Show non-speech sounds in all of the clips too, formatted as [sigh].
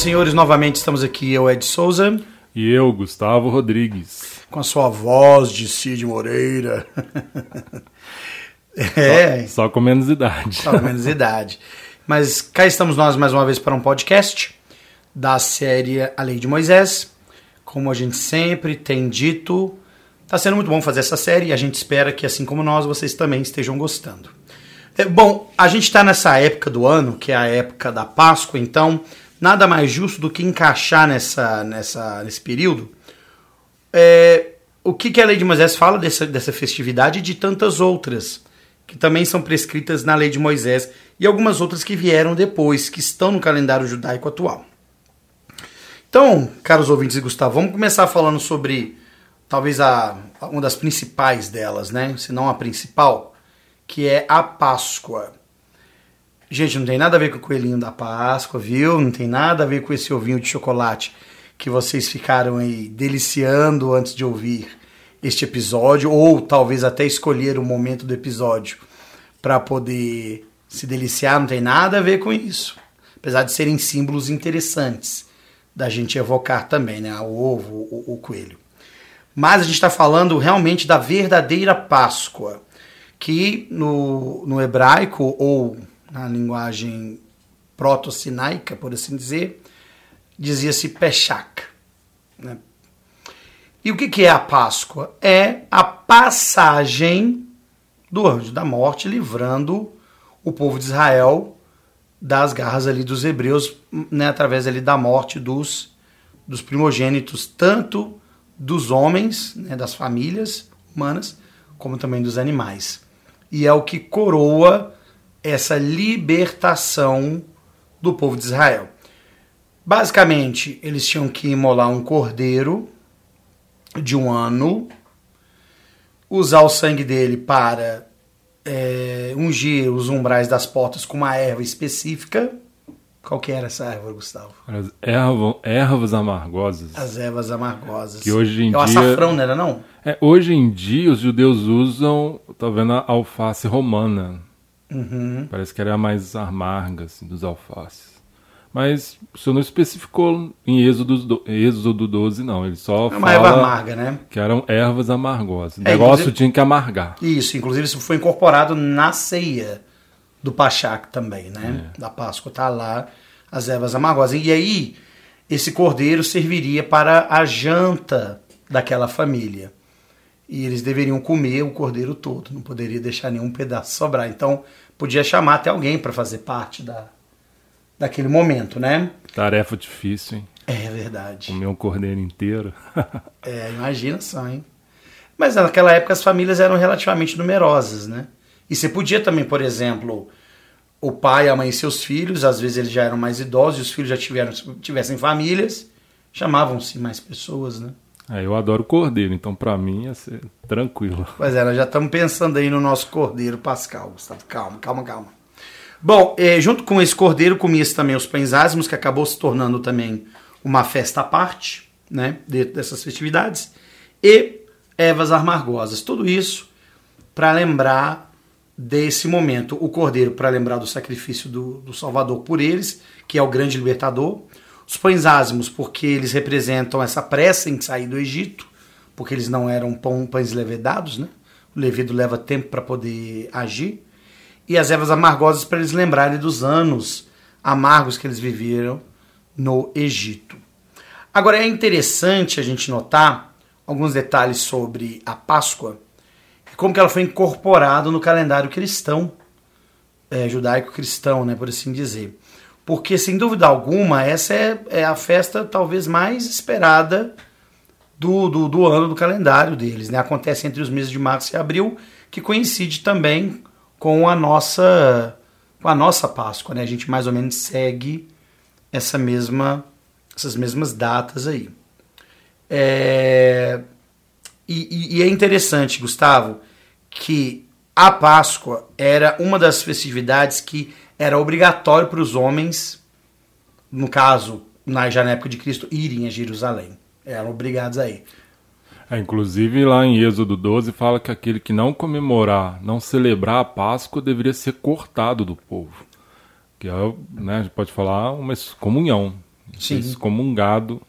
E senhores, novamente estamos aqui, eu, Ed Souza. E eu, Gustavo Rodrigues. Com a sua voz de Cid Moreira. [laughs] é. Só, só, com menos idade. Só com menos idade. Mas cá estamos nós mais uma vez para um podcast da série A Lei de Moisés. Como a gente sempre tem dito, está sendo muito bom fazer essa série e a gente espera que, assim como nós, vocês também estejam gostando. É, bom, a gente está nessa época do ano, que é a época da Páscoa, então nada mais justo do que encaixar nessa, nessa, nesse período é, o que, que a lei de Moisés fala dessa, dessa festividade e de tantas outras que também são prescritas na lei de Moisés e algumas outras que vieram depois, que estão no calendário judaico atual. Então, caros ouvintes e Gustavo, vamos começar falando sobre talvez a, uma das principais delas, né? Se não a principal, que é a Páscoa. Gente, não tem nada a ver com o coelhinho da Páscoa, viu? Não tem nada a ver com esse ovinho de chocolate que vocês ficaram aí deliciando antes de ouvir este episódio, ou talvez até escolher o momento do episódio para poder se deliciar, não tem nada a ver com isso. Apesar de serem símbolos interessantes da gente evocar também, né? O ovo, o, o coelho. Mas a gente está falando realmente da verdadeira Páscoa, que no, no hebraico ou na linguagem proto-sinaica, por assim dizer, dizia-se Peshach. Né? E o que, que é a Páscoa? É a passagem do anjo da morte livrando o povo de Israel das garras ali dos hebreus, né, através ali da morte dos, dos primogênitos, tanto dos homens, né, das famílias humanas, como também dos animais. E é o que coroa essa libertação do povo de Israel. Basicamente, eles tinham que imolar um cordeiro de um ano, usar o sangue dele para é, ungir os umbrais das portas com uma erva específica. Qual que era essa erva, Gustavo? As erva, ervas amargosas. As ervas amargosas. Que hoje em é dia... o açafrão, não era não? É, hoje em dia os judeus usam, tá vendo, a alface romana. Uhum. Parece que era mais amarga assim, dos alfaces. Mas o senhor não especificou em Êxodo, Êxodo 12, não. Ele só é uma fala erva amarga, né? que eram ervas amargosas. O É, negócio tinha que amargar. Isso, inclusive isso foi incorporado na ceia do Pachak também, né? É. Da Páscoa, tá lá as ervas amargosas. E aí, esse cordeiro serviria para a janta daquela família. E eles deveriam comer o cordeiro todo, não poderia deixar nenhum pedaço sobrar. Então, podia chamar até alguém para fazer parte da, daquele momento, né? Tarefa difícil, hein? É verdade. Comer um cordeiro inteiro. [laughs] É, imagina só, hein? Mas naquela época as famílias eram relativamente numerosas, né? E você podia também, por exemplo, o pai, a mãe e seus filhos, às vezes eles já eram mais idosos e os filhos já tiveram, tivessem famílias, chamavam-se mais pessoas, né? É, eu adoro cordeiro, então pra mim ia ser tranquilo. [laughs] Pois é, nós já estamos pensando aí no nosso cordeiro pascal, Gustavo. Calma, calma, calma. Bom, eh, junto com esse cordeiro comia-se também os pães ázimos, que acabou se tornando também uma festa à parte, né, dentro dessas festividades, e ervas amargosas. Tudo isso para lembrar desse momento. O cordeiro para lembrar do sacrifício do, do Salvador por eles, que é o grande libertador. Os pães ázimos, porque eles representam essa pressa em sair do Egito, porque eles não eram pão, pães levedados, né? O levido leva tempo para poder agir. E as ervas amargosas para eles lembrarem dos anos amargos que eles viveram no Egito. Agora é interessante a gente notar alguns detalhes sobre a Páscoa e como que ela foi incorporada no calendário cristão, é, judaico-cristão, né, por assim dizer. Porque, sem dúvida alguma, essa é, é a festa talvez mais esperada do, do, do ano do calendário deles. Né? Acontece entre os meses de março e abril, que coincide também com a nossa com a nossa Páscoa. Né? A gente mais ou menos segue essa mesma, essas mesmas datas aí. É, e, e- e é interessante, Gustavo, que a Páscoa era uma das festividades que era obrigatório para os homens, no caso, na, já na época de Cristo, irem a Jerusalém. Eram obrigados a ir. É, inclusive lá em Êxodo 12 fala que aquele que não comemorar, não celebrar a Páscoa deveria ser cortado do povo. Que é, né, a gente pode falar, uma excomunhão. Sim. excomungado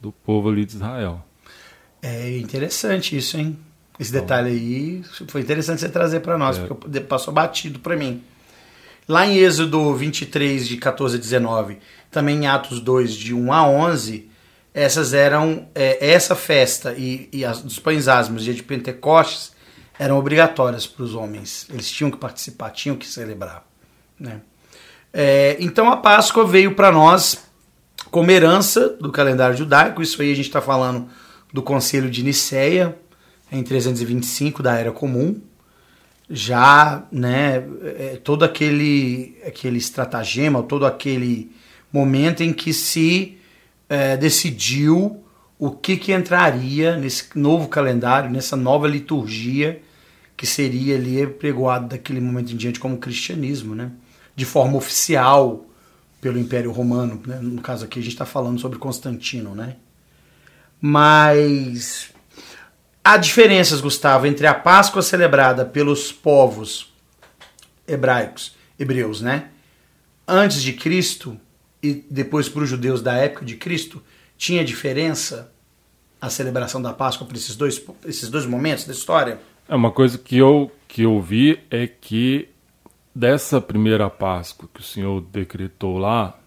do povo ali de Israel. É interessante isso, hein? Esse detalhe aí foi interessante você trazer para nós, é. porque passou batido para mim. Lá em Êxodo 23, de 14 a 19, também em Atos 2, de 1 a 11, essas eram é, essa festa e, e as, dos pães asmos, dia de Pentecostes, eram obrigatórias para os homens. Eles tinham que participar, tinham que celebrar. Né? É, então a Páscoa veio para nós como herança do calendário judaico. Isso aí a gente está falando do Conselho de Nicéia, em 325 da Era Comum. Já né, é, todo aquele, aquele estratagema, todo aquele momento em que se é, decidiu o que, que entraria nesse novo calendário, nessa nova liturgia que seria ali pregoado daquele momento em diante como cristianismo, né? de forma oficial pelo Império Romano. Né? No caso aqui a gente está falando sobre Constantino. Né? Mas há diferenças, Gustavo, entre a Páscoa celebrada pelos povos hebraicos, hebreus, né? antes de Cristo e depois para os judeus da época de Cristo, tinha diferença a celebração da Páscoa para esses dois, esses dois momentos da história? É uma coisa que eu, que eu vi é que dessa primeira Páscoa que o Senhor decretou lá,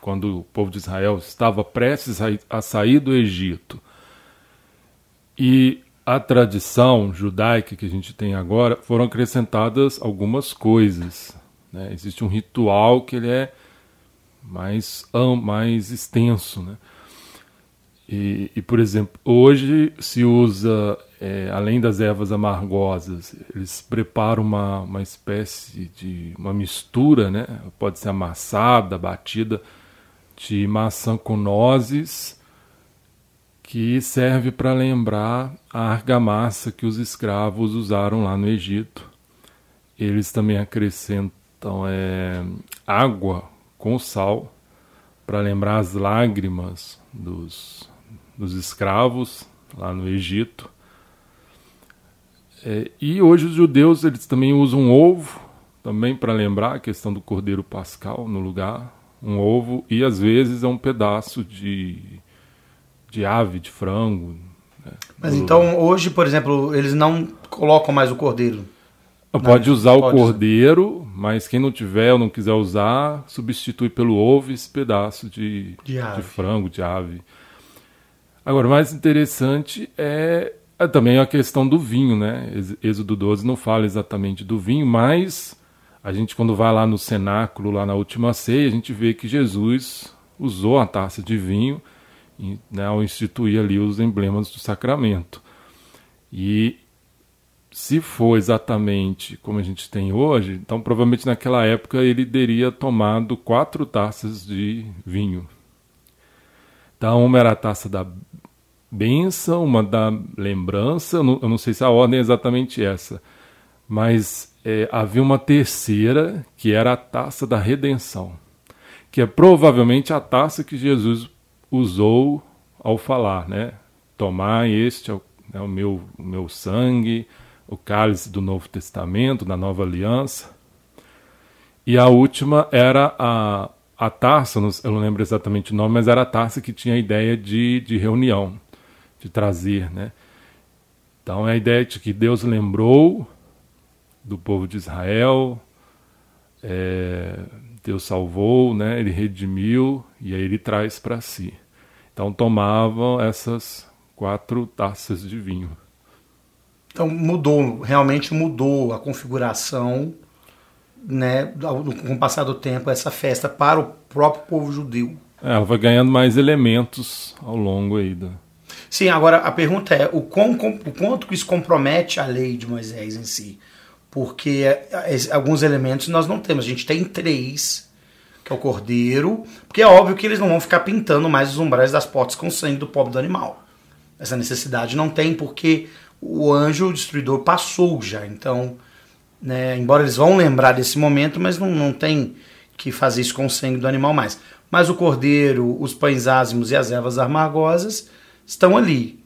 quando o povo de Israel estava prestes a, a sair do Egito, e a tradição judaica que a gente tem agora, foram acrescentadas algumas coisas. Né? Existe um ritual que ele é mais, mais extenso. Né? E, e, por exemplo, hoje se usa, é, além das ervas amargosas, eles preparam uma, uma espécie de uma mistura, né? pode ser amassada, batida, de maçã com nozes, que serve para lembrar a argamassa que os escravos usaram lá no Egito. Eles também acrescentam é, água com sal para lembrar as lágrimas dos, dos escravos lá no Egito. É, e hoje os judeus eles também usam ovo também para lembrar a questão do cordeiro pascal no lugar, um ovo e às vezes é um pedaço de, de ave, de frango. Né, Mas então hoje, por exemplo, eles não colocam mais o cordeiro Pode usar pode o cordeiro, mas quem não tiver ou não quiser usar, substitui pelo ovo esse pedaço de, de, de frango, de ave. Agora, o mais interessante é, é, também a questão do vinho, né? Êxodo 12 não fala exatamente do vinho, mas a gente, quando vai lá no cenáculo, lá na última ceia, a gente vê que Jesus usou a taça de vinho né, ao instituir ali os emblemas do sacramento. E se for exatamente como a gente tem hoje, então provavelmente naquela época ele teria tomado quatro taças de vinho. Então, uma era a taça da bênção, uma da lembrança, eu não, sei se a ordem é exatamente essa, mas é, havia uma terceira que era a taça da redenção, que é provavelmente a taça que Jesus usou ao falar, né? Tomar este é o, é o meu, meu sangue, o cálice do Novo Testamento, da Nova Aliança. E a última era a, a taça, eu não lembro exatamente o nome, mas era a taça que tinha a ideia de, de reunião, de trazer. Né? Então é a ideia de que Deus lembrou do povo de Israel, é, Deus salvou, né? ele redimiu e aí ele traz para si. Então tomavam essas quatro taças de vinho. Então mudou, realmente mudou a configuração, né, com o passar do tempo, essa festa para o próprio povo judeu. É, ela vai ganhando mais elementos ao longo aí da... Sim, agora a pergunta é o, quão, o quanto isso compromete a lei de Moisés em si? Porque é, é, alguns elementos nós não temos. A gente tem três, que é o cordeiro, porque é óbvio que eles não vão ficar pintando mais os umbrais das portas com sangue do pobre do animal. Essa necessidade não tem, porque o anjo destruidor passou já. Então, né, embora eles vão lembrar desse momento, mas não, não tem que fazer isso com o sangue do animal mais. Mas o cordeiro, os pães ázimos e as ervas amargosas estão ali.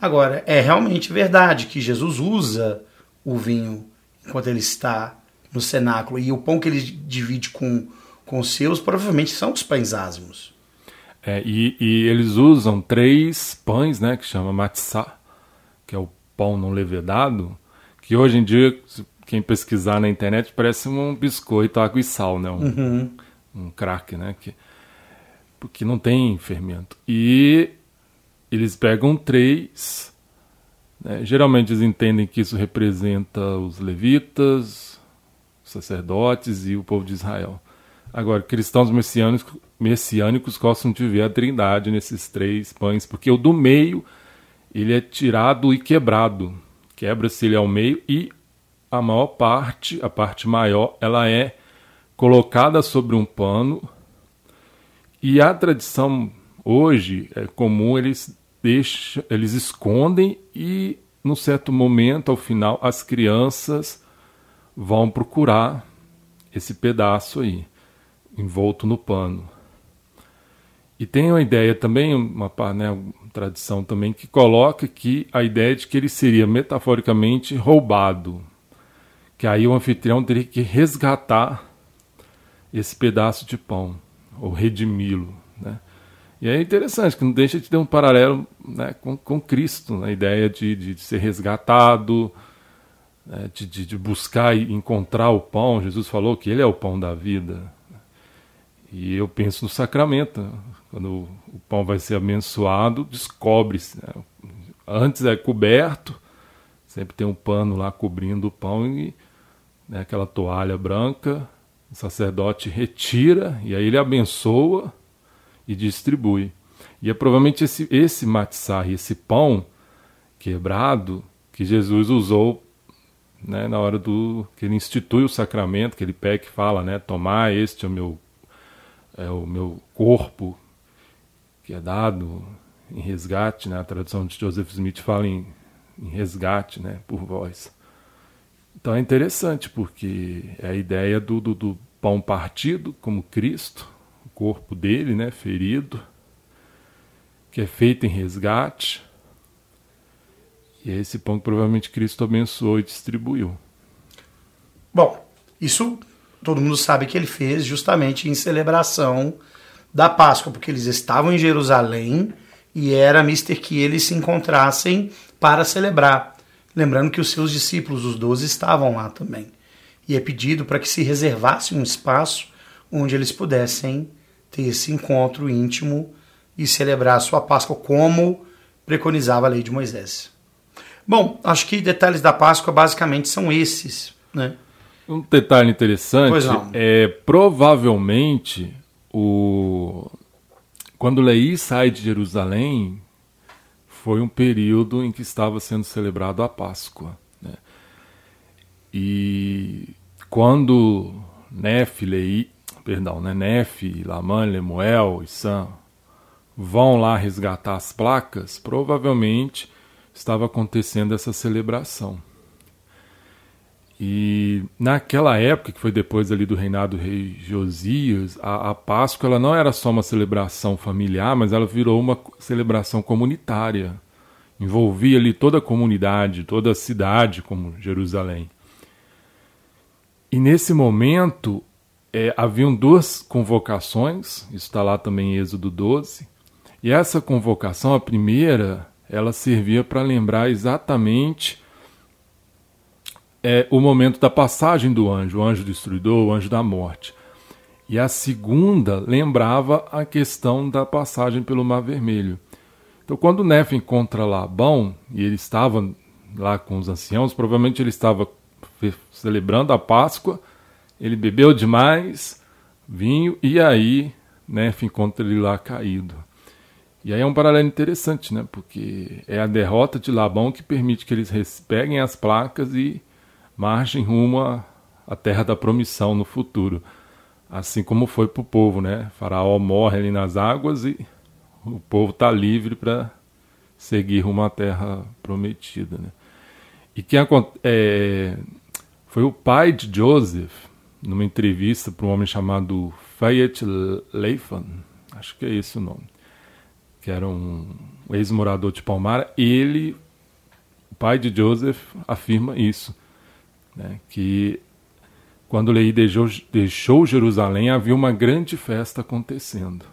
Agora, é realmente verdade que Jesus usa o vinho enquanto ele está no cenáculo e o pão que ele divide com, com seus provavelmente são os pães ázimos. É, e, e, eles usam três pães, né, que chama matzah, que é o pão não levedado, que hoje em dia, quem pesquisar na internet, parece um biscoito água e sal, né, um, uhum. um crack, né, que, porque não tem fermento. E eles pegam três, né, geralmente eles entendem que isso representa os levitas, os sacerdotes e o povo de Israel. Agora, cristãos messiânicos, messiânicos gostam de ver a trindade nesses três pães, porque o do meio ele é tirado e quebrado. Quebra-se ele ao meio e a maior parte, a parte maior, ela é colocada sobre um pano. E a tradição hoje é comum eles deixam, eles escondem e num certo momento, ao final, as crianças vão procurar esse pedaço aí envolto no pano. E tem uma ideia também, uma, né, uma tradição também, que coloca que a ideia de que ele seria metaforicamente roubado. Que aí o anfitrião teria que resgatar esse pedaço de pão, ou redimi-lo. Né? E é interessante que não deixa de ter um paralelo né, com, com Cristo, na ideia de, de, de ser resgatado, né, de, de, de buscar e encontrar o pão. Jesus falou que ele é o pão da vida. E eu penso no sacramento. Quando o pão vai ser abençoado, descobre-se. Né? Antes é coberto, sempre tem um pano lá cobrindo o pão e né, aquela toalha branca. O sacerdote retira e aí ele abençoa e distribui. E é provavelmente esse, esse matzah, esse pão quebrado, que Jesus usou né, na hora do que ele institui o sacramento, que ele pega e fala, né, tomar este é o meu é o meu corpo que é dado em resgate, né? a tradução de Joseph Smith fala em, em resgate né? por vós. Então é interessante porque é a ideia do, do, do pão partido como Cristo, o corpo dele né? ferido, que é feito em resgate. E é esse pão que provavelmente Cristo abençoou e distribuiu. Bom, isso todo mundo sabe que ele fez justamente em celebração da Páscoa, porque eles estavam em Jerusalém e era mister que eles se encontrassem para celebrar. Lembrando que os seus discípulos, os doze, estavam lá também. E é pedido para que se reservasse um espaço onde eles pudessem ter esse encontro íntimo e celebrar a sua Páscoa como preconizava a lei de Moisés. Bom, acho que detalhes da Páscoa basicamente são esses, né? Um detalhe interessante é provavelmente o quando Lei sai de Jerusalém foi um período em que estava sendo celebrado a Páscoa. Né? E quando Nef, Lei, perdão, né, Nef, Laman, Lemuel e Sam vão lá resgatar as placas, provavelmente estava acontecendo essa celebração. E naquela época, que foi depois ali do reinado do rei Josias, a, a, Páscoa ela não era só uma celebração familiar, mas ela virou uma celebração comunitária. Envolvia ali toda a comunidade, toda a cidade, como Jerusalém. E nesse momento, é, haviam duas convocações, isso está lá também em Êxodo 12. E essa convocação, a primeira, ela servia para lembrar exatamente é o momento da passagem do anjo, o anjo destruidor, o anjo da morte. E a segunda lembrava a questão da passagem pelo Mar Vermelho. Então, quando Nef encontra Labão, e ele estava lá com os anciãos, provavelmente ele estava celebrando a Páscoa, ele bebeu demais vinho, e aí Nef encontra ele lá caído. E aí é um paralelo interessante, né? Porque é a derrota de Labão que permite que eles peguem as placas e margem rumo à terra da promissão no futuro. Assim como foi para o povo, né? Faraó morre ali nas águas e o povo está livre para seguir rumo à terra prometida. Né? E quem é, foi o pai de Joseph, numa entrevista para um homem chamado Fayette Leifan, acho que é esse o nome, que era um ex-morador de Palmara, ele, o pai de Joseph, afirma isso né, que quando Lei deixou, deixou Jerusalém havia uma grande festa acontecendo.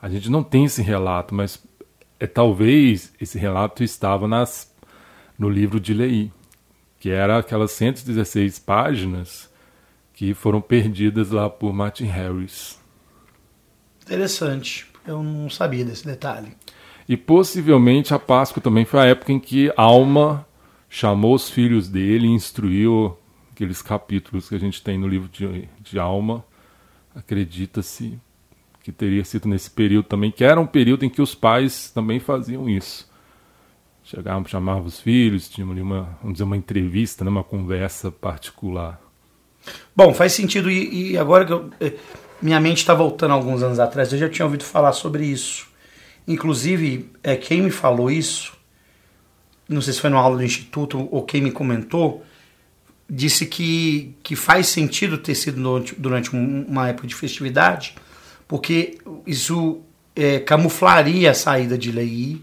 A gente não tem esse relato, mas é talvez esse relato estava nas, no livro de Lei, que era aquelas 116 páginas que foram perdidas lá por Martin Harris. Interessante. Eu não sabia desse detalhe. E possivelmente a Páscoa também foi a época em que Alma chamou os filhos dele e instruiu aqueles capítulos que a gente tem no livro de, de Alma. Acredita-se que teria sido nesse período também, que era um período em que os pais também faziam isso. Chegavam, chamavam os filhos, tinham uma, vamos dizer, uma entrevista, né, uma conversa particular. Bom, faz sentido. E, e agora que eu, eh, minha mente está voltando alguns anos atrás, eu já tinha ouvido falar sobre isso. Inclusive, é, quem me falou isso, não sei se foi numa aula do Instituto ou quem me comentou, disse que, que faz sentido ter sido durante, durante uma época de festividade, porque isso é, camuflaria a saída de Lei,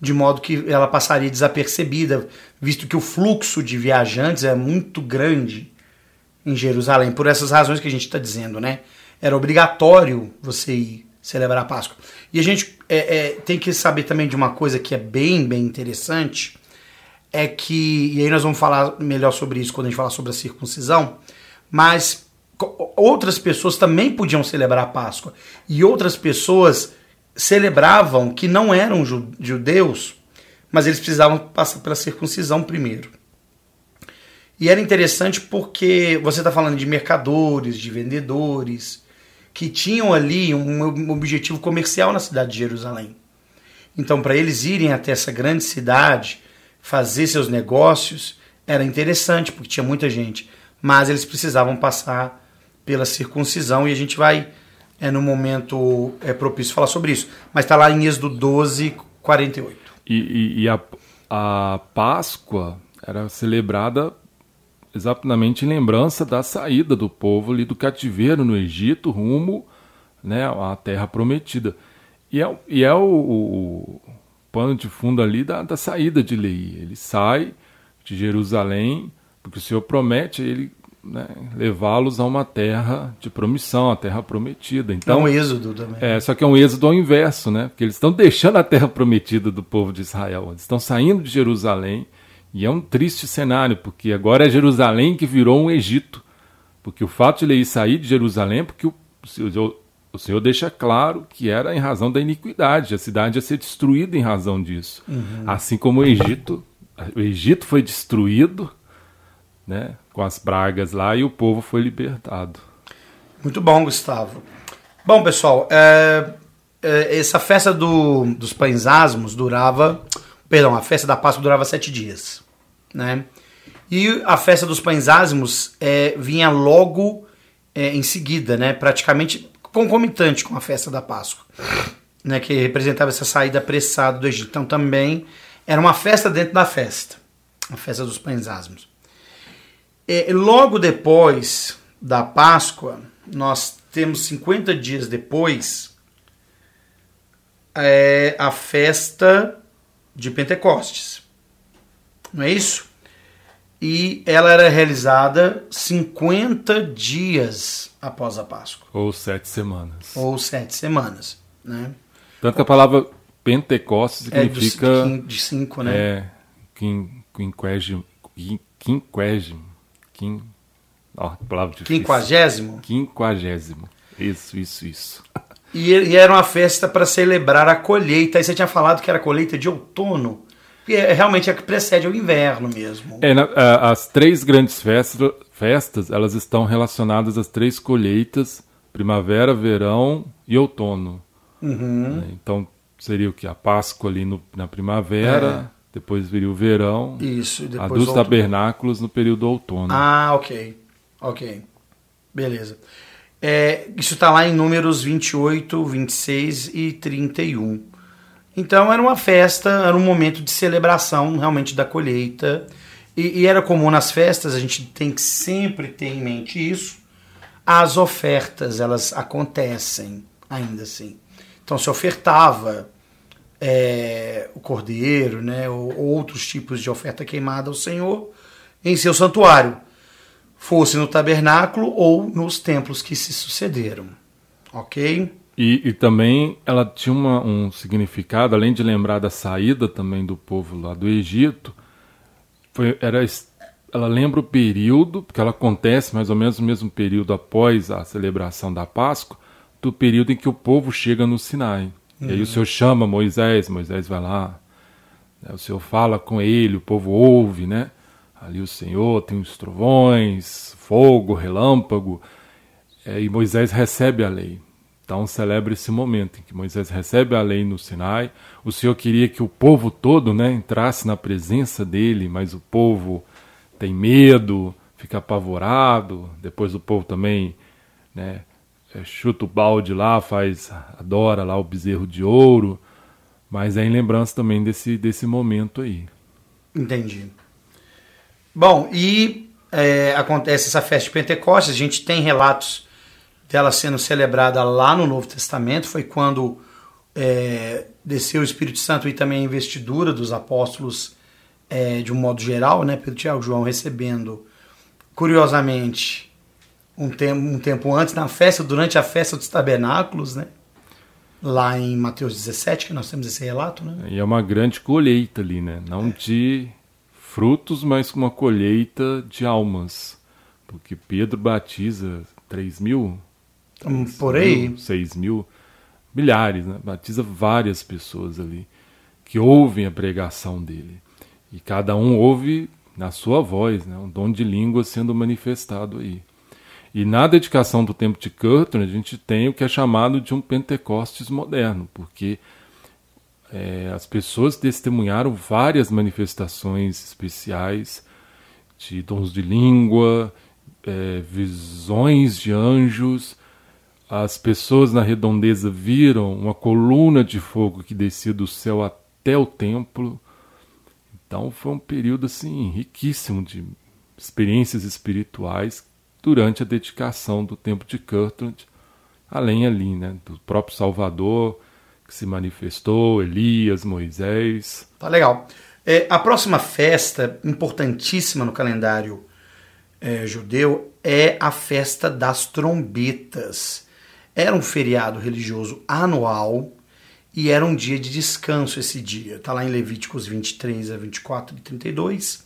de modo que ela passaria desapercebida, visto que o fluxo de viajantes é muito grande em Jerusalém, por essas razões que a gente está dizendo, né? Era obrigatório você ir celebrar a Páscoa. E a gente é, é, tem que saber também de uma coisa que é bem, bem interessante, é que, e aí nós vamos falar melhor sobre isso quando a gente falar sobre a circuncisão, mas outras pessoas também podiam celebrar a Páscoa. E outras pessoas celebravam que não eram judeus, mas eles precisavam passar pela circuncisão primeiro. E era interessante porque você está falando de mercadores, de vendedores, que tinham ali um objetivo comercial na cidade de Jerusalém. Então, para eles irem até essa grande cidade, fazer seus negócios, era interessante, porque tinha muita gente. Mas eles precisavam passar pela circuncisão e a gente vai, é, no momento é, propício, falar sobre isso. Mas está lá em Êxodo 12, 48. E, e, e a, a Páscoa era celebrada exatamente em lembrança da saída do povo ali do cativeiro no Egito rumo né, à terra prometida. E é, e é o, o, pano de fundo ali da, da saída de Lei. Ele sai de Jerusalém, porque o Senhor promete ele né, levá-los a uma terra de promissão, a terra prometida. Então, é um êxodo também. É, só que é um êxodo ao inverso, né? Porque eles estão deixando a terra prometida do povo de Israel. Eles estão saindo de Jerusalém e é um triste cenário, porque agora é Jerusalém que virou um Egito. Porque o fato de ele sair de Jerusalém, porque o, o Senhor deixa claro que era em razão da iniquidade, a cidade ia ser destruída em razão disso. Uhum. Assim como o Egito, o Egito foi destruído, né, com as pragas lá e o povo foi libertado. Muito bom, Gustavo. Bom, pessoal, é, é, essa festa do, dos pães asmos durava Perdão, a festa da Páscoa durava sete dias. Né? E a festa dos pães ázimos é, vinha logo é, em seguida, né? praticamente concomitante com a festa da Páscoa, né? que representava essa saída apressada do Egito. Então também era uma festa dentro da festa, a festa dos pães ázimos. É, logo depois da Páscoa, nós temos 50 dias depois é, a festa de Pentecostes. Não é isso? E ela era realizada 50 dias após a Páscoa. Ou sete semanas. Ou sete semanas. Né? Tanto que a palavra Pentecostes significa. É de cinco, né? É. Quinquégimo. Quinquégimo. Quin, ó, palavra difícil. Quinquagésimo? Quinquagésimo. Isso, isso, isso. E, e era uma festa para celebrar a colheita. Aí você tinha falado que era colheita de outono. E é, realmente é que precede o inverno mesmo. É, na, as três grandes festas, festas, elas estão relacionadas às três colheitas: primavera, verão e outono. Uhum. Né, então seria o que? A Páscoa ali no, na primavera, é. depois viria o verão. Isso, a dos outono. tabernáculos no período outono. Ah, ok. Ok. Beleza. É, isso está lá em números 28, 26 e 31. Então era uma festa, era um momento de celebração realmente da colheita. E, e, era comum nas festas, a gente tem que sempre ter em mente isso. As ofertas, elas acontecem ainda assim. Então se ofertava é, o cordeiro, né, ou outros tipos de oferta queimada ao Senhor em seu santuário fosse no tabernáculo ou nos templos que se sucederam. Ok? E, e também ela tinha uma, um significado, além de lembrar da saída também do povo lá do Egito, foi, era, ela lembra o período, porque ela acontece mais ou menos no mesmo período após a celebração da Páscoa, do período em que o povo chega no Sinai. Uhum. E aí o Senhor chama Moisés, Moisés vai lá, né, o Senhor fala com ele, o povo ouve, né? Ali o Senhor tem os trovões, fogo, relâmpago, é, e Moisés recebe a lei. Então celebra esse momento em que Moisés recebe a lei no Sinai. O Senhor queria que o povo todo né, entrasse na presença dele, mas o povo tem medo, fica apavorado. Depois o povo também né, é, chuta o balde lá, faz, adora lá o bezerro de ouro. Mas é em lembrança também desse, desse momento aí. Entendi. Bom, e é, acontece essa festa de Pentecostes, a gente tem relatos dela sendo celebrada lá no Novo Testamento, foi quando é, desceu o Espírito Santo e também a investidura dos apóstolos é, de um modo geral, né, Pedro Tiago João recebendo, curiosamente, um tempo, um tempo antes, na festa, durante a festa dos tabernáculos, né, lá em Mateus 17, que nós temos esse relato. Né? E é uma grande colheita ali, né? não é. de frutos, mas uma colheita de almas, porque Pedro batiza 3 mil Hum, por aí. Mil, seis mil, milhares, né? Batiza várias pessoas ali que ouvem a pregação dele. E cada um ouve na sua voz, né? Um dom de língua sendo manifestado aí. E na dedicação do tempo de Curtin, a gente tem o que é chamado de um Pentecostes moderno, porque é, as pessoas testemunharam várias manifestações especiais de dons de língua, é, visões de anjos, as pessoas na redondeza viram uma coluna de fogo que descia do céu até o templo. Então foi um período assim riquíssimo de experiências espirituais durante a dedicação do templo de Kirtland, além ali, né, do próprio Salvador que se manifestou, Elias, Moisés. Tá legal. É, a próxima festa importantíssima no calendário é, judeu é a festa das trombetas. Era um feriado religioso anual e era um dia de descanso esse dia. Está lá em Levíticos 23 a 24 e 32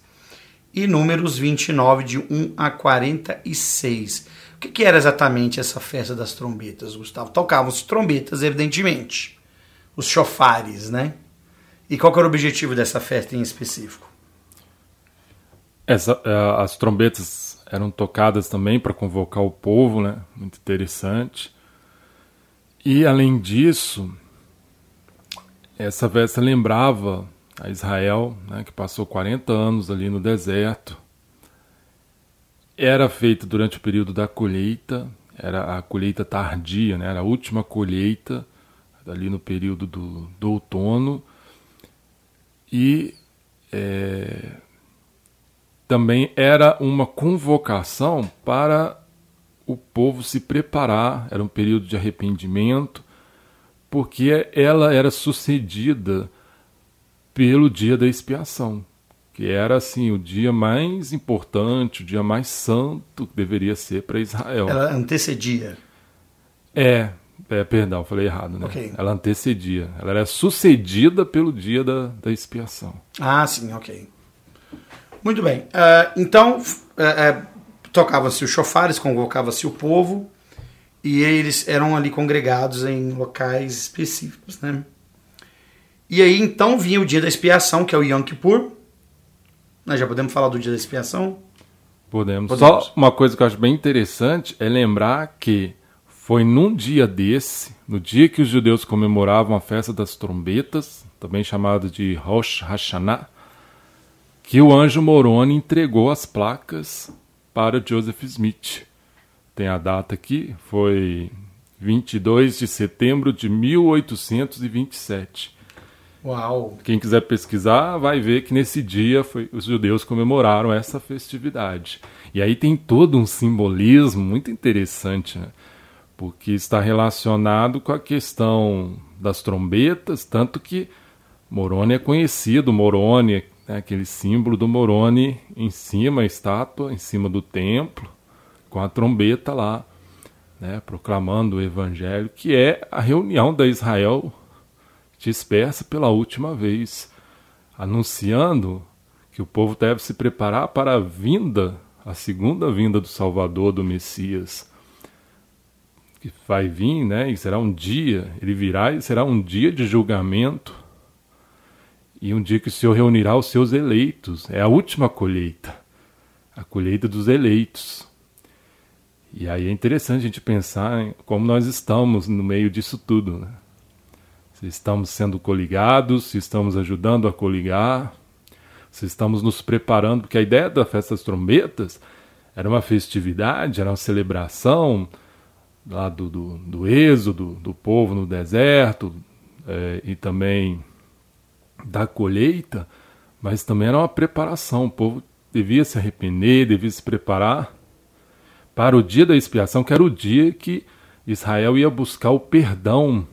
e Números 29 de 1 a 46. O que, que era exatamente essa festa das trombetas, Gustavo? Tocavam as trombetas, evidentemente. Os chofares, né? E qual era o objetivo dessa festa em específico? Essa, uh, as trombetas eram tocadas também para convocar o povo, né? Muito interessante. E além disso, essa festa lembrava a Israel, né, que passou 40 anos ali no deserto. Era feita durante o período da colheita, era a colheita tardia, né, era a última colheita, ali no período do, do outono. E é, também era uma convocação para o povo se preparar, era um período de arrependimento, porque ela era sucedida pelo dia da expiação, que era assim o dia mais importante, o dia mais santo que deveria ser para Israel. Ela antecedia. É, é, perdão, falei errado, né? Okay. Ela antecedia. Ela era sucedida pelo dia da, da expiação. Ah, sim, ok. Muito bem. Uh, então, uh, uh, tocava-se os chofares, convocava-se o povo e eles eram ali congregados em locais específicos, né? E aí então vinha o dia da expiação, que é o Yom Kippur. Nós já podemos falar do dia da expiação? Podemos. podemos. Só uma coisa que eu acho bem interessante é lembrar que foi num dia desse, no dia que os judeus comemoravam a festa das trombetas, também chamada de Rosh Hashanah, que o anjo Moroni entregou as placas para Joseph Smith. Tem a data aqui, foi 22 de setembro de 1827. Uau! Quem quiser pesquisar vai ver que nesse dia foi, os judeus comemoraram essa festividade. E aí tem todo um simbolismo muito interessante, né? porque está relacionado com a questão das trombetas, tanto que Moroni é conhecido, Moroni né, aquele símbolo do Moroni em cima, a estátua, em cima do templo, com a trombeta lá. né, proclamando o Evangelho, que é a reunião da Israel dispersa pela última vez, anunciando que o povo deve se preparar para a vinda, a segunda vinda do Salvador, do Messias, que vai vir, né, e será um dia, ele virá e será um dia de julgamento, e um dia que o Senhor reunirá os seus eleitos, é a última colheita, a colheita dos eleitos. E aí é interessante a gente pensar como nós estamos no meio disso tudo. Né? Se estamos sendo coligados, se estamos ajudando a coligar, se estamos nos preparando, porque a ideia da festa das trombetas era uma festividade, era uma celebração lá do, do, do êxodo do povo no deserto é, e também da colheita, mas também era uma preparação. O povo devia se arrepender, devia se preparar para o dia da expiação, que era o dia que Israel ia buscar o perdão,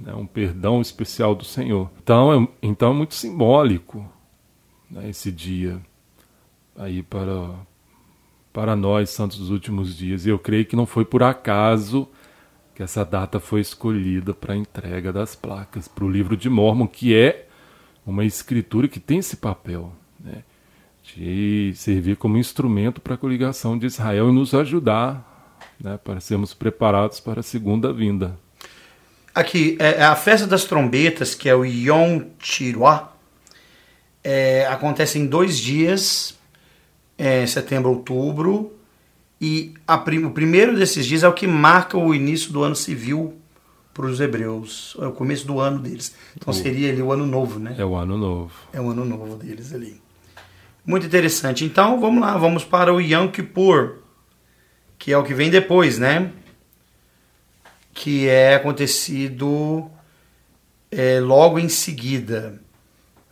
né, um perdão especial do Senhor. Então é, então é muito simbólico né, esse dia aí para, para nós, santos dos últimos dias. E eu creio que não foi por acaso que essa data foi escolhida para a entrega das placas para o livro de Mormon, que é uma escritura que tem esse papel. Né? de servir como instrumento para a coligação de Israel e nos ajudar né, para sermos preparados para a segunda vinda. Aqui, é, é a festa das trombetas, que é o Yom Teruah, é, acontece em dois dias, é, setembro, outubro, e a, o primeiro desses dias é o que marca o início do ano civil para os hebreus, é o começo do ano deles. Então seria ali o ano novo, né? É o ano novo. É o ano novo deles ali. Muito interessante. Então, vamos lá, vamos para o Yom Kippur, que é o que vem depois, né? Que é acontecido é, logo em seguida,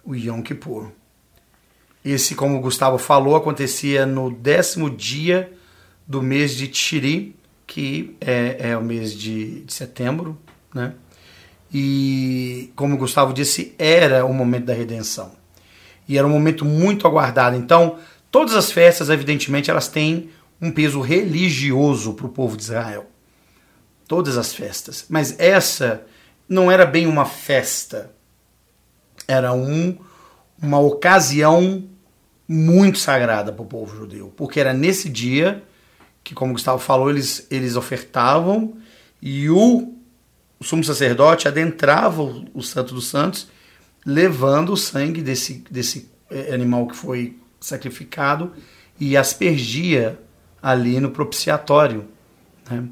o Yom Kippur. Esse, como o Gustavo falou, acontecia no décimo dia do mês de Tiri, que é, é o mês de, de setembro, né? E, como o Gustavo disse, era o momento da redenção e era um momento muito aguardado. Então, todas as festas, evidentemente, elas têm um peso religioso para o povo de Israel. Todas as festas. Mas essa não era bem uma festa. Era um, uma ocasião muito sagrada para o povo judeu. Porque era nesse dia que, como o Gustavo falou, eles, eles ofertavam e o, o sumo sacerdote adentrava o, o Santo dos Santos levando o sangue desse, desse é, animal que foi sacrificado e aspergia ali no propiciatório. Né?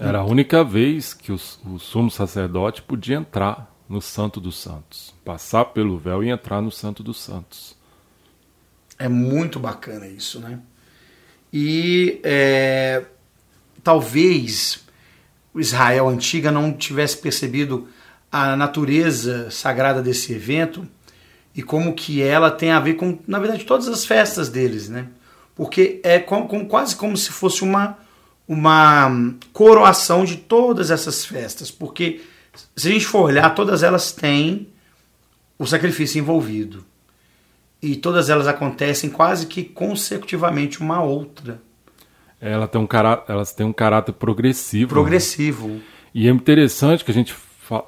Era a única vez que o, o sumo sacerdote podia entrar no Santo dos Santos, passar pelo véu e entrar no Santo dos Santos. É muito bacana isso, né? E é, talvez o Israel antiga não tivesse percebido a natureza sagrada desse evento e como que ela tem a ver com, na verdade, todas as festas deles, né? Porque é quase como se fosse uma, uma coroação de todas essas festas, porque se a gente for olhar, todas elas têm o sacrifício envolvido. E todas elas acontecem quase que consecutivamente uma outra. Ela tem um caráter, elas têm um caráter progressivo. Progressivo. Né? E é interessante que a gente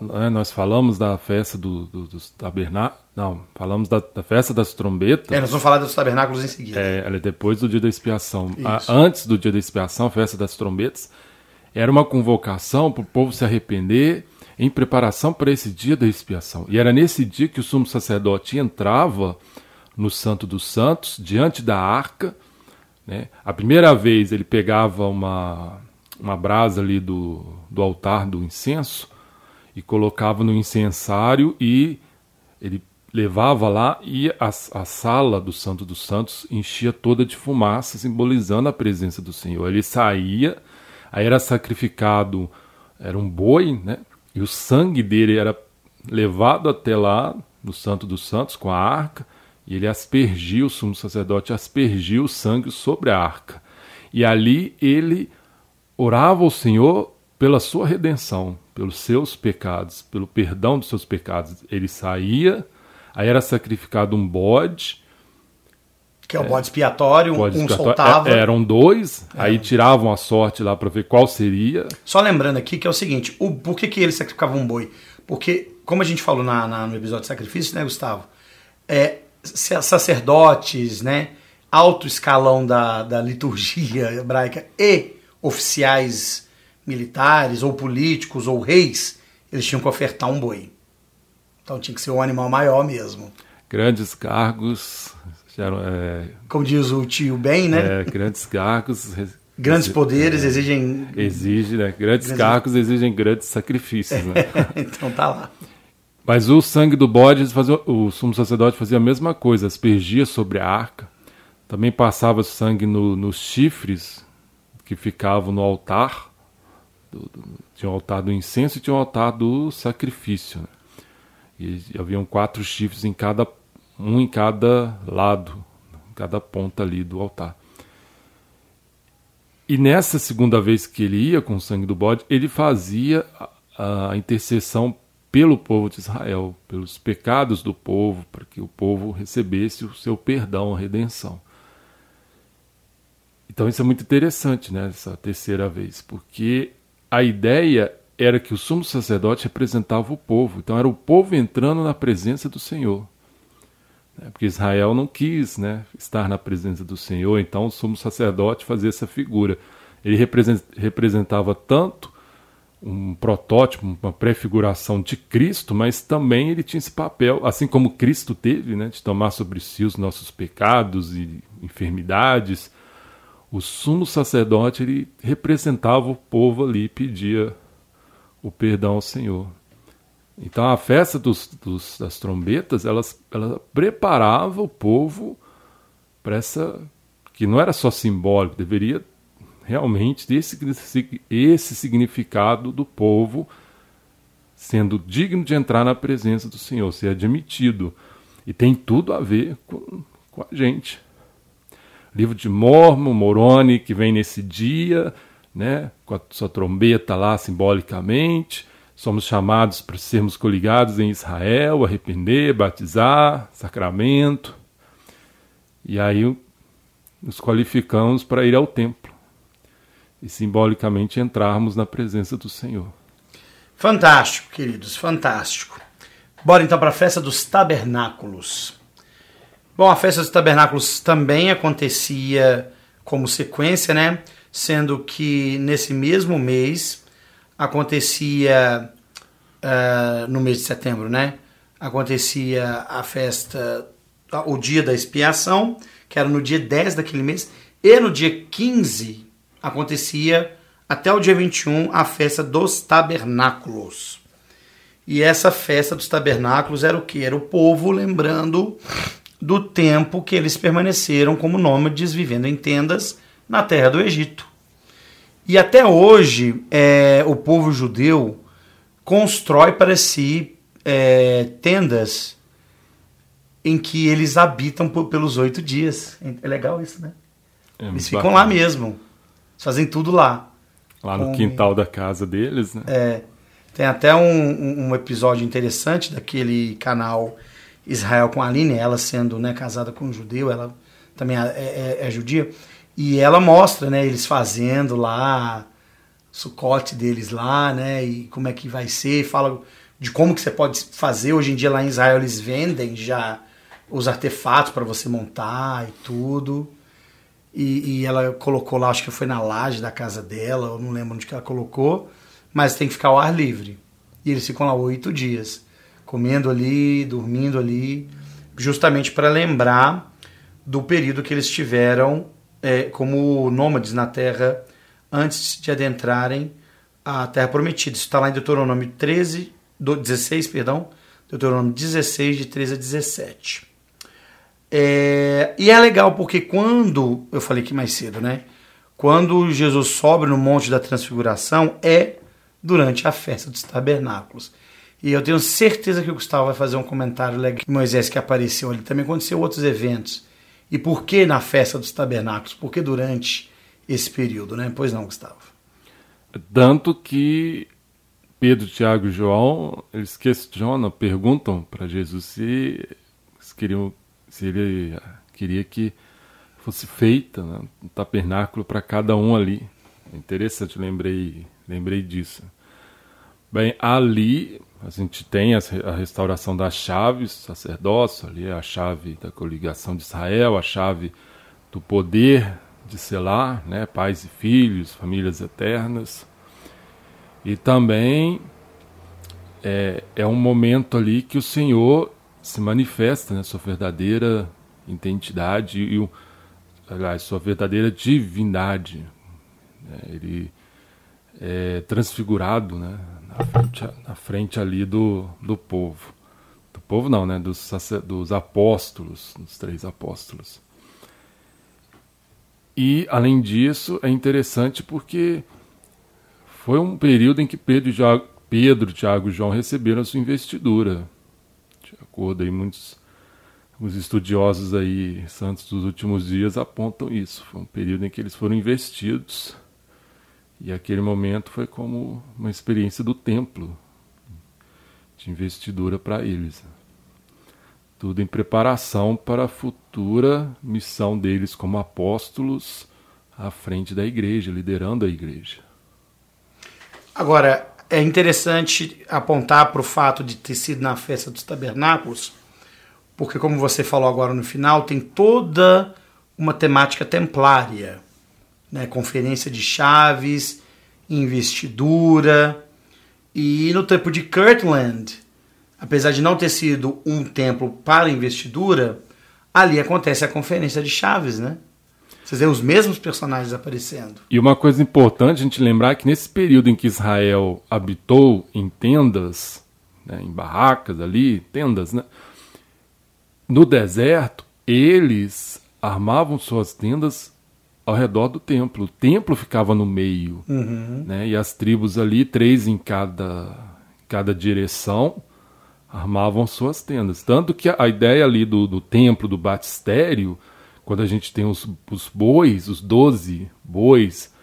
né, nós falamos da festa do, do, dos tabernáculos. Não, falamos da, da, festa das trombetas. É, nós vamos falar dos tabernáculos em seguida. É, ela é depois do dia da expiação. A, antes do dia da expiação, a festa das trombetas, era uma convocação para o povo se arrepender em preparação para esse dia da expiação. E era nesse dia que o sumo sacerdote entrava no Santo dos Santos, diante da arca. Né? A primeira vez ele pegava uma, uma brasa ali do, do altar do incenso e colocava no incensário e ele levava lá e a, a sala do Santo dos Santos enchia toda de fumaça, simbolizando a presença do Senhor. Ele saía, aí era sacrificado, era um boi, né? E o sangue dele era levado até lá no Santo dos Santos com a arca, e ele aspergia, o sumo sacerdote aspergia o sangue sobre a arca. E ali ele orava ao Senhor pela sua redenção, pelos seus pecados, pelo perdão dos seus pecados. Ele saía, aí era sacrificado um bode, Que é o bode expiatório, um expiatório. soltava. É, eram dois, é. aí tiravam a sorte lá para ver qual seria. Só lembrando aqui que é o seguinte: o, por que, que eles sacrificavam um boi? Porque, como a gente falou na, na no episódio de sacrifício, né, Gustavo? É, sacerdotes, né? Alto escalão da, da liturgia hebraica e oficiais militares, ou políticos, ou reis, eles tinham que ofertar um boi. Então tinha que ser um animal maior mesmo. Grandes cargos é, Como diz o tio Ben, né? É, grandes cargos. Grandes poderes é, exigem. Exige, né? Grandes, grandes cargos exigem grandes sacrifícios. Né? [laughs] então tá lá. Mas o sangue do bode, fazia, o sumo sacerdote fazia a mesma coisa, aspergia sobre a arca. Também passava sangue no, nos chifres que ficavam no altar. Do, do, tinha o altar do incenso e tinha o altar do sacrifício. Né? E haviam quatro chifres em cada um em cada lado, em cada ponta ali do altar. E nessa segunda vez que ele ia com o sangue do bode, ele fazia a, a intercessão pelo povo de Israel, pelos pecados do povo, para que o povo recebesse o seu perdão, a redenção. Então isso é muito interessante, né, essa terceira vez, porque a ideia era que o sumo sacerdote representava o povo, então era o povo entrando na presença do Senhor. Né? Porque Israel não quis né, estar na presença do Senhor, então o sumo sacerdote fazia essa figura. Ele representava tanto um protótipo, uma prefiguração de Cristo, mas também ele tinha esse papel, assim como Cristo teve, né, de tomar sobre si os nossos pecados e enfermidades. O sumo sacerdote ele representava o povo ali, pedia o perdão ao Senhor. Então a festa dos, dos, das trombetas, elas, ela preparava o povo para essa. que não era só simbólico, deveria realmente esse, esse significado do povo sendo digno de entrar na presença do Senhor, ser admitido. E tem tudo a ver com, com a gente. Livro de Mormon, Moroni, que vem nesse dia, né, com a sua trombeta lá simbolicamente Somos chamados para sermos coligados em Israel, arrepender, batizar, sacramento. E aí nos qualificamos para ir ao templo e simbolicamente entrarmos na presença do Senhor. Fantástico, queridos, fantástico. Bora então para a festa dos tabernáculos. Bom, a festa dos tabernáculos também acontecia como sequência, né? Sendo que nesse mesmo mês acontecia uh, no mês de setembro, né? Acontecia a festa, o dia da expiação, que era no dia 10 daquele mês, e no dia 15 acontecia até o dia 21 a festa dos tabernáculos. E essa festa dos tabernáculos era o que? Era o povo lembrando do tempo que eles permaneceram como nômades vivendo em tendas na terra do Egito. E até hoje, é, o povo judeu constrói para si é, tendas em que eles habitam por, pelos oito dias. É legal isso, né? É eles ficam bacana. lá mesmo. Eles fazem tudo lá. Lá no Com, quintal da casa deles, né? É. Tem até um, um, episódio interessante daquele canal Israel com a Aline, ela sendo né, casada com um judeu, ela também é, é, é judia. E ela mostra, né, eles fazendo lá, sucote deles lá, né, e como é que vai ser, fala de como que você pode fazer. Hoje em dia lá em Israel eles vendem já os artefatos para você montar e tudo. E, e, ela colocou lá, acho que foi na laje da casa dela, eu não lembro onde que ela colocou, mas tem que ficar ao ar livre. E eles ficam lá oito dias, comendo ali, dormindo ali, justamente para lembrar do período que eles tiveram é, como nômades na terra antes de adentrarem a terra prometida. Isso está lá em Deuteronômio 13, 16, perdão, Deuteronômio 16, de 13 a 17. É, e é legal porque quando, eu falei aqui mais cedo, né? Quando Jesus sobe no Monte da Transfiguração é durante a festa dos tabernáculos. E eu tenho certeza que o Gustavo vai fazer um comentário legal. Moisés que apareceu ali também aconteceu outros eventos e por que na festa dos tabernáculos? Por que durante esse período, né? Pois não, Gustavo. Tanto que Pedro, Tiago e João, eles questionam, perguntam para Jesus se, se, queriam, se ele queria que fosse feita, né, um tabernáculo para cada um ali. Interessante, lembrei, lembrei disso. Bem, ali a gente tem a restauração das chaves, sacerdócio, ali é a chave da coligação de Israel, a chave do poder de selar, né, pais e filhos, famílias eternas. E também é, é um momento ali que o Senhor se manifesta, né, sua verdadeira identidade e o, aliás, sua verdadeira divindade. Né, ele é transfigurado, né, na frente, na frente ali do, do povo. Do povo não, né, dos, dos apóstolos, dos três apóstolos. E, além disso, é interessante porque foi um período em que Pedro, Pedro Tiago e João receberam a sua investidura. De acordo aí, muitos os estudiosos aí, santos dos últimos dias, apontam isso. Foi um período em que eles foram investidos. E aquele momento foi como uma experiência do templo, de investidura para eles. Tudo em preparação para a futura missão deles como apóstolos à frente da igreja, liderando a igreja. Agora, é interessante apontar para o fato de ter sido na festa dos tabernáculos, porque, como você falou agora no final, tem toda uma temática templária né? conferência de chaves, investidura. E no tempo de Kirtland, apesar de não ter sido um templo para investidura, ali acontece a conferência de chaves, né? Vocês veem os mesmos personagens aparecendo. E uma coisa importante a gente lembrar é que nesse período em que Israel habitou em tendas, né, em barracas ali, tendas, né? No deserto, eles armavam suas tendas ao redor do templo. O templo ficava no meio, uhum. né? E as tribos ali, três em cada, cada direção, armavam suas tendas. Tanto que a ideia ali do, do templo, do batistério, quando a gente tem os, os bois, os doze bois,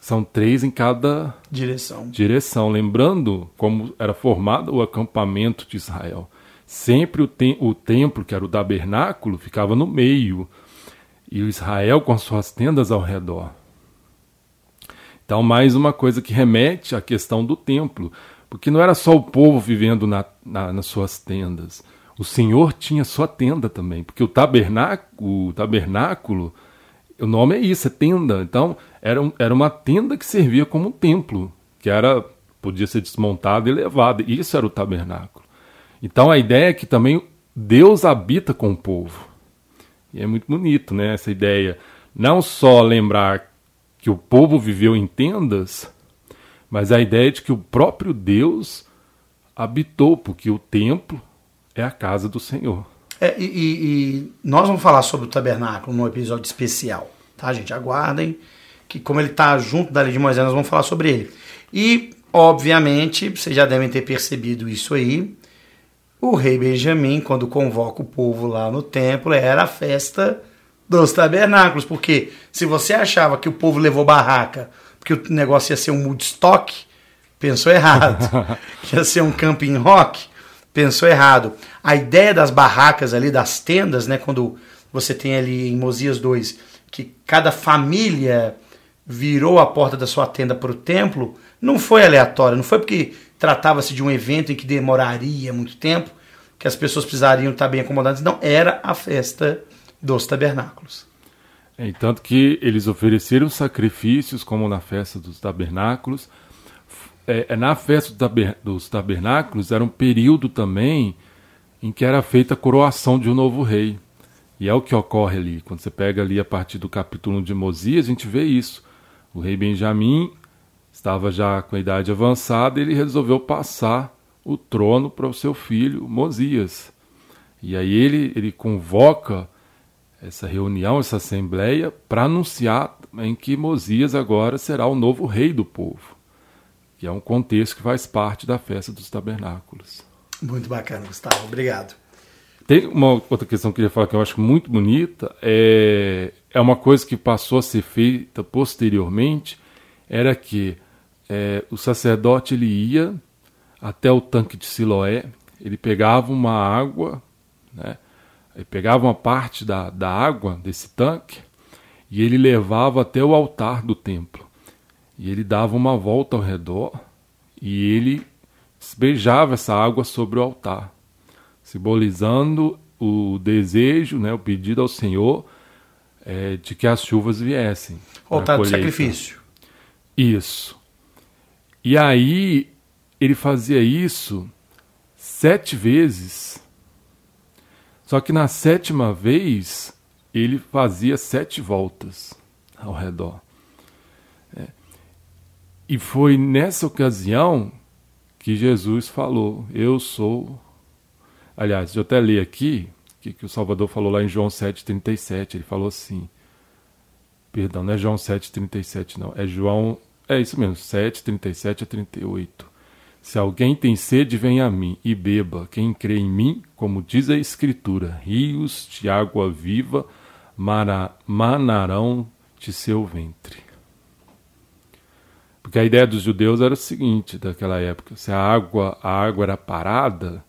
são três em cada direção. direção. Lembrando como era formado o acampamento de Israel. Sempre o, tem, o templo, que era o tabernáculo, ficava no meio e o Israel com suas tendas ao redor. Então, mais uma coisa que remete à questão do templo, porque não era só o povo vivendo na, na, nas suas tendas. O Senhor tinha sua tenda também, porque o tabernáculo, o tabernáculo, o nome é isso, é tenda. Então, era, um, era uma tenda que servia como um templo, que era podia ser desmontada e levada. Isso era o tabernáculo. Então, a ideia é que também Deus habita com o povo. E é muito bonito, né? Essa ideia. Não só lembrar que o povo viveu em tendas, mas a ideia de que o próprio Deus habitou, porque o templo é a casa do Senhor. É, e, e, nós vamos falar sobre o tabernáculo num episódio especial, tá, gente? Aguardem, que como ele está junto da lei de Moisés, nós vamos falar sobre ele. E, obviamente, vocês já devem ter percebido isso aí, o rei Benjamim, quando convoca o povo lá no templo, era a festa dos tabernáculos. Porque se você achava que o povo levou barraca, porque o negócio ia ser um Woodstock, pensou errado. [laughs] [laughs] ia ser um camping rock, pensou errado. A ideia das barracas ali, das tendas, né, quando você tem ali em Mosias 2, que cada família virou a porta da sua tenda para o templo, não foi aleatório, não foi porque tratava-se de um evento em que demoraria muito tempo, que as pessoas precisariam estar bem acomodadas. Não, era a festa dos tabernáculos. É, tanto que eles ofereceram sacrifícios, como na festa dos tabernáculos. É, é na festa dos tabernáculos era um período também em que era feita a coroação de um novo rei. E é o que ocorre ali. Quando você pega ali a partir do capítulo de Mosias, a gente vê isso. O rei Benjamim estava já com a idade avançada, ele resolveu passar o trono para o seu filho Mosias. E aí ele, ele convoca essa reunião, essa assembleia, para anunciar em que Mosias agora será o novo rei do povo, que é um contexto que faz parte da festa dos tabernáculos. Muito bacana, Gustavo. Obrigado. Tem uma outra questão que eu queria falar que eu acho muito bonita, é, é uma coisa que passou a ser feita posteriormente, era que é, o sacerdote ele ia até o tanque de Siloé, ele pegava uma água, né, Ele pegava uma parte da, da água desse tanque e ele levava até o altar do templo. E ele dava uma volta ao redor e ele beijava essa água sobre o altar, simbolizando o desejo, né, o pedido ao Senhor é, de que as chuvas viessem. Altar do sacrifício. Isso. E aí ele fazia isso sete vezes. Só que na sétima vez ele fazia sete voltas ao redor. E foi nessa ocasião que Jesus falou: Eu sou. Aliás, eu até ler aqui que, que o Salvador falou lá em João 7,37. Ele falou assim. Perdão, não é João 7,37, não. É João. É isso mesmo, 7,37 a 38. Se alguém tem sede, venha a mim e beba. Quem crê em mim, como diz a Escritura, rios de água viva manarão de seu ventre. Porque a ideia dos judeus era o seguinte, daquela época, se a água, a água era parada,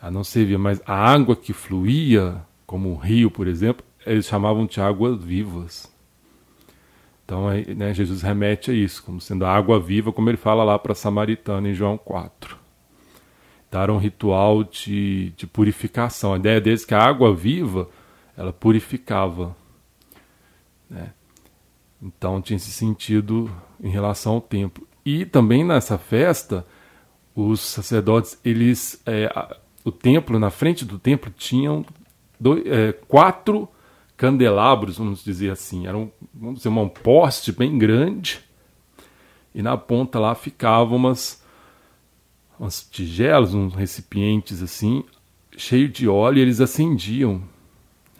a não servia, mas a água que fluía, como o rio, por exemplo, eles chamavam de águas vivas. Então né, Jesus remete a isso, como sendo a água viva, como ele fala lá para a Samaritana em João 4. Então era um ritual de, de purificação. A ideia deles é que a água viva, ela purificava. Né? Então tinha esse sentido em relação ao templo. E também nessa festa, os sacerdotes, eles, é, o templo, na frente do templo, tinham dois, é, quatro candelabros, vamos dizer assim. Era um, vamos dizer, um poste bem grande. E na ponta lá ficavam umas, umas tigelas, uns recipientes assim, cheio de óleo, e eles acendiam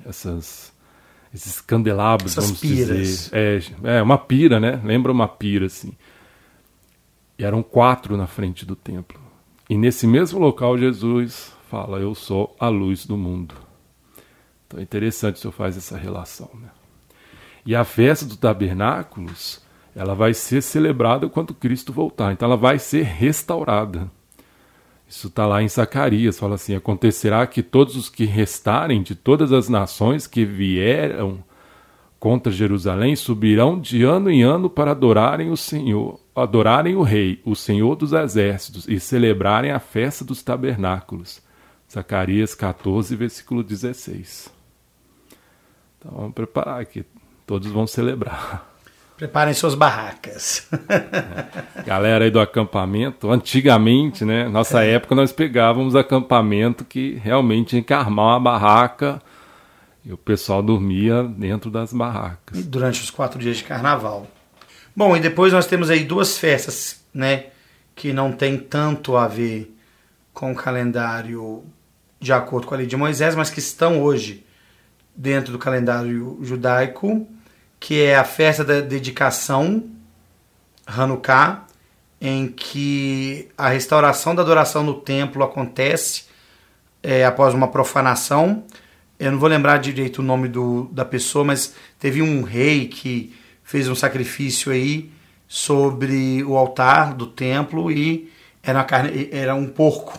essas esses candelabros, Essas vamos piras. dizer. É, é, uma pira, né? Lembra uma pira, assim. E eram quatro na frente do templo. E nesse mesmo local, Jesus fala: Eu sou a luz do mundo. Então é interessante o senhor faz essa relação. Né? E a festa dos tabernáculos, ela vai ser celebrada quando Cristo voltar. Então ela vai ser restaurada. Isso está lá em Zacarias, fala assim: acontecerá que todos os que restarem de todas as nações que vieram contra Jerusalém subirão de ano em ano para adorarem o Senhor, adorarem o Rei, o Senhor dos Exércitos, e celebrarem a festa dos tabernáculos. Zacarias 14, versículo 16. Então vamos preparar aqui, todos vão celebrar. Preparem suas barracas. [laughs] Galera aí do acampamento, antigamente, né? Nossa é. época nós pegávamos acampamento que realmente tinha que armar uma barraca e o pessoal dormia dentro das barracas. E durante os quatro dias de carnaval. Bom, e depois nós temos aí duas festas, né? Que não tem tanto a ver com o calendário de acordo com a lei de Moisés, mas que estão hoje dentro do calendário judaico que é a festa da dedicação, Hanukkah, em que a restauração da adoração no templo acontece é, após uma profanação. Eu não vou lembrar direito o nome do, da pessoa, mas teve um rei que fez um sacrifício aí sobre o altar do templo e era, carne, era um porco,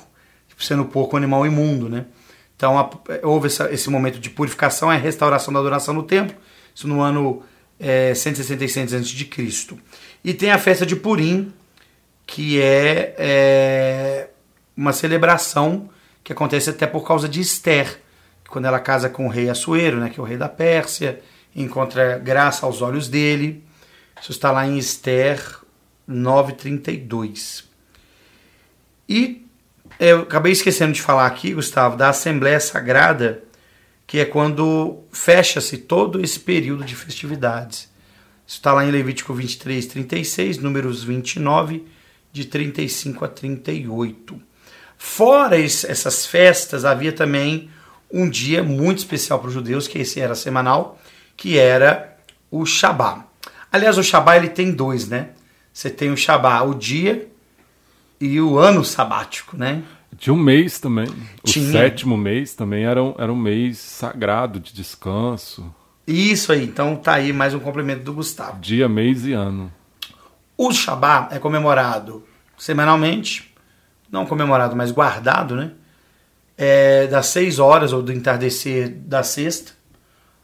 sendo porco um animal imundo, né? Então a, houve essa, esse momento de purificação e restauração da adoração no templo isso no ano é, 166 a.C. E tem a festa de Purim, que é, é, uma celebração que acontece até por causa de Esther, quando ela casa com o rei Assuero, né, que é o rei da Pérsia, encontra graça aos olhos dele. Isso está lá em Esther 9:32. E eu acabei esquecendo de falar aqui, Gustavo, da Assembleia Sagrada que é quando fecha-se todo esse período de festividades. Isso está lá em Levítico 23, 36, números 29, de 35 a 38. Fora essas festas, havia também um dia muito especial para os judeus, que esse era semanal, que era o Shabá. Aliás, o Shabá ele tem dois, né? Você tem o Shabá, o dia, e o ano sabático, né? Tinha um mês também. Tinha. O sétimo mês também era um, era um mês sagrado de descanso. Isso aí, então tá aí mais um complemento do Gustavo. Dia, mês e ano. O Shabá é comemorado semanalmente, não comemorado, mas guardado, né? é, das seis horas ou do entardecer da sexta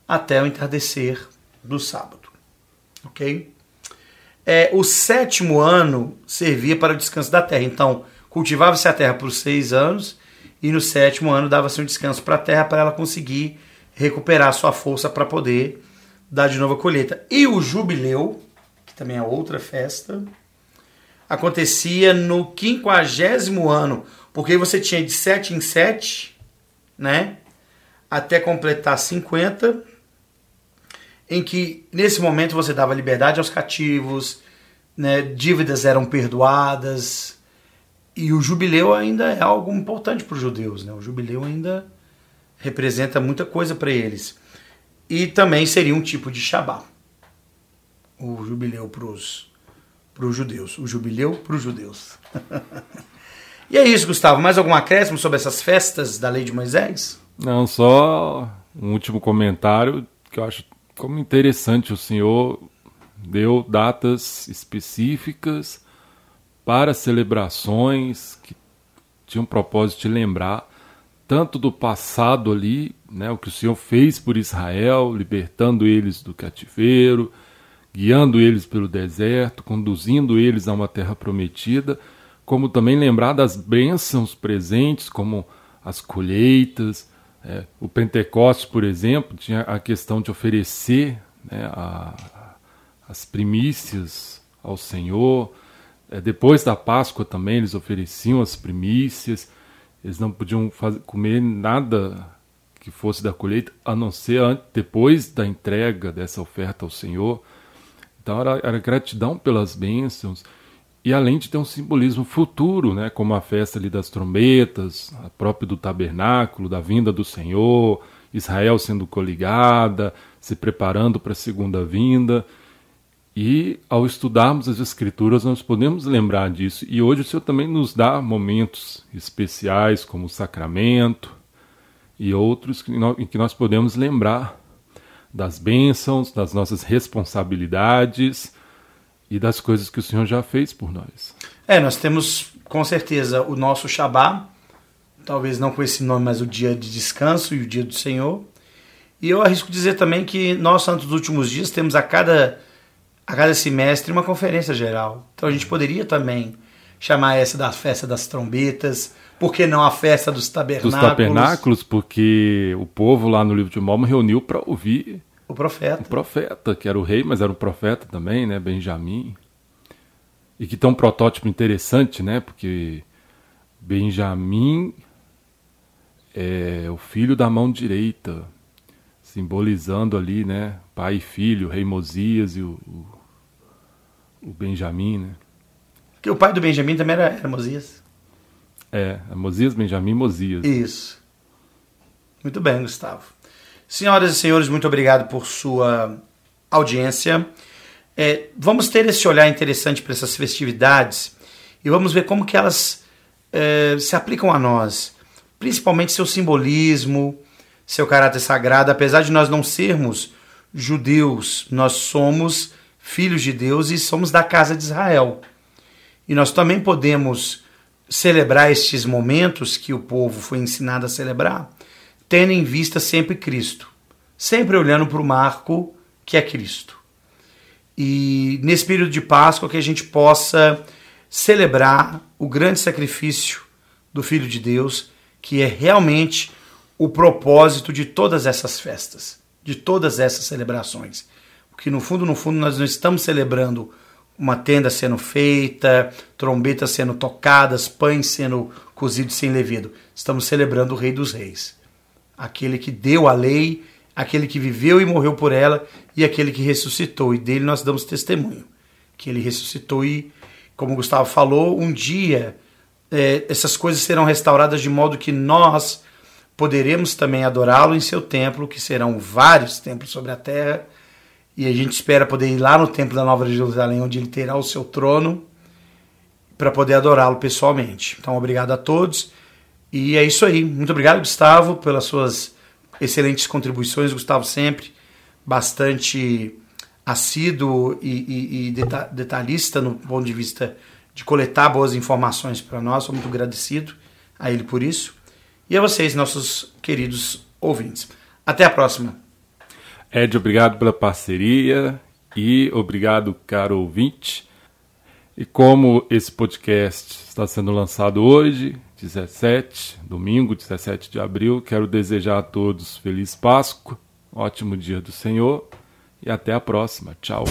até o entardecer do sábado. Ok? É, o sétimo ano servia para o descanso da terra. Então, cultivava-se a terra por seis anos e no sétimo ano dava-se um descanso para a terra para ela conseguir recuperar sua força para poder dar de novo a colheita. E o jubileu, que também é outra festa, acontecia no quinquagésimo ano, porque você tinha de sete em sete, né? Até completar 50, em que nesse momento você dava liberdade aos cativos, né? dívidas eram perdoadas, e o jubileu ainda é algo importante para os judeus, né? O jubileu ainda representa muita coisa para eles. E também seria um tipo de Shabá. O jubileu para os judeus. O jubileu para os judeus. [laughs] e é isso, Gustavo. Mais algum acréscimo sobre essas festas da lei de Moisés? Não, só um último comentário que eu acho como interessante o senhor deu datas específicas para celebrações que tinham propósito de lembrar tanto do passado ali, né, o que o Senhor fez por Israel, libertando eles do cativeiro, guiando eles pelo deserto, conduzindo eles a uma terra prometida, como também lembrar das bênçãos presentes, como as colheitas. É, o Pentecostes, por exemplo, tinha a questão de oferecer né, a, as primícias ao Senhor. É, depois da Páscoa também eles ofereciam as primícias. Eles não podiam fazer, comer nada que fosse da colheita, a não ser depois da entrega dessa oferta ao Senhor. Então era, era gratidão pelas bênçãos e além de ter um simbolismo futuro, né, como a festa ali das trombetas, a própria do tabernáculo, da vinda do Senhor, Israel sendo coligada, se preparando para a segunda vinda. E ao estudarmos as Escrituras, nós podemos lembrar disso. E hoje o Senhor também nos dá momentos especiais, como o sacramento e outros, em que nós podemos lembrar das bênçãos, das nossas responsabilidades e das coisas que o Senhor já fez por nós. É, nós temos com certeza o nosso Shabá, talvez não com esse nome, mas o dia de descanso e o dia do Senhor. E eu arrisco dizer também que nós, Santos dos Últimos Dias, temos a cada a cada semestre uma conferência geral. Então a gente poderia também chamar essa da festa das trombetas, por que não a festa dos tabernáculos? Dos tabernáculos, porque o povo lá no livro de Mormon reuniu para ouvir o profeta. O profeta, que era o rei, mas era o profeta também, né, Benjamim. E que tem um protótipo interessante, né, porque Benjamim é o filho da mão direita, simbolizando ali, né, pai e filho, rei Mosias e o, o, o Benjamim, né? Que o pai do Benjamim também era, era Mosias. É, é Mosias, Benjamim, Mosias. Isso. Muito bem, Gustavo. Senhoras e senhores, muito obrigado por sua audiência. É, vamos ter esse olhar interessante para essas festividades e vamos ver como que elas é, se aplicam a nós, principalmente seu simbolismo, seu caráter sagrado. Apesar de nós não sermos judeus, nós somos filhos de Deus e somos da casa de Israel. E nós também podemos celebrar estes momentos que o povo foi ensinado a celebrar, tendo em vista sempre Cristo, sempre olhando para o marco que é Cristo. E nesse período de Páscoa que a gente possa celebrar o grande sacrifício do Filho de Deus, que é realmente o propósito de todas essas festas, de todas essas celebrações. Porque no fundo, no fundo, nós não estamos celebrando uma tenda sendo feita, trombetas sendo tocadas, pães sendo cozidos sem levedo. Estamos celebrando o Rei dos Reis. Aquele que deu a lei, aquele que viveu e morreu por ela e aquele que ressuscitou. E dele nós damos testemunho. Que ele ressuscitou e, como Gustavo falou, um dia é, essas coisas serão restauradas de modo que nós poderemos também adorá-lo em seu templo, que serão vários templos sobre a terra, e a gente espera poder ir lá no templo da Nova Jerusalém, onde ele terá o seu trono, para poder adorá-lo pessoalmente. Então, obrigado a todos. E é isso aí. Muito obrigado, Gustavo, pelas suas excelentes contribuições. Gustavo sempre bastante assíduo e, e, e detalhista no ponto de vista de coletar boas informações para nós. Sou muito agradecido a ele por isso. e a vocês, nossos queridos ouvintes. Até a próxima. Ed, obrigado pela parceria e obrigado, caro ouvinte. E como esse podcast está sendo lançado hoje, 17, domingo, 17 de abril, quero desejar a todos feliz Páscoa, ótimo dia do Senhor e até a próxima. Tchau.